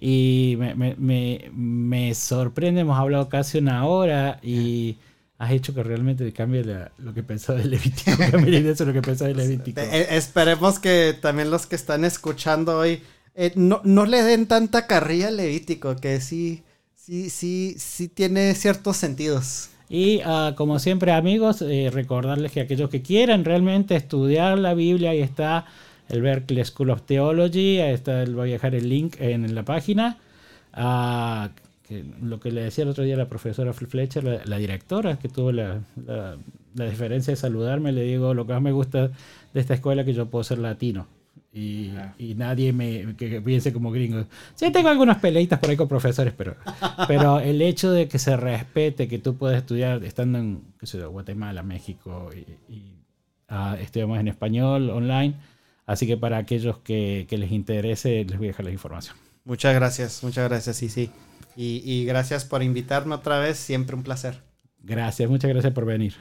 Y me, me- me- me sorprende, hemos hablado casi una hora y has hecho que realmente cambie la- lo que pensaba de Levítico, cambie la idea sobre lo que pensaba de Levítico. Eh, esperemos que también los que están escuchando hoy eh, no, no le den tanta carrilla al Levítico, que sí, sí, sí, sí tiene ciertos sentidos. Y ah, como siempre amigos, eh, recordarles que aquellos que quieran realmente estudiar la Biblia, ahí está el Berkeley School of Theology, ahí está, el- voy a dejar el link en, la página. Ah, que lo que le decía el otro día la profesora Fletcher, la, la directora, que tuvo la, la, la diferencia de saludarme, le digo, lo que más me gusta de esta escuela es que yo puedo ser latino. Y, y nadie me que, que piense como gringo. Sí, tengo algunas peleitas por ahí con profesores, pero, pero el hecho de que se respete, que tú puedes estudiar estando en qué sé yo, Guatemala, México y, y, ah, estudiamos en español online. Así que para aquellos que, que les interese, les voy a dejar la información. Muchas gracias, muchas gracias, sí, sí. Y, y gracias por invitarme otra vez, siempre un placer. Gracias, muchas gracias por venir.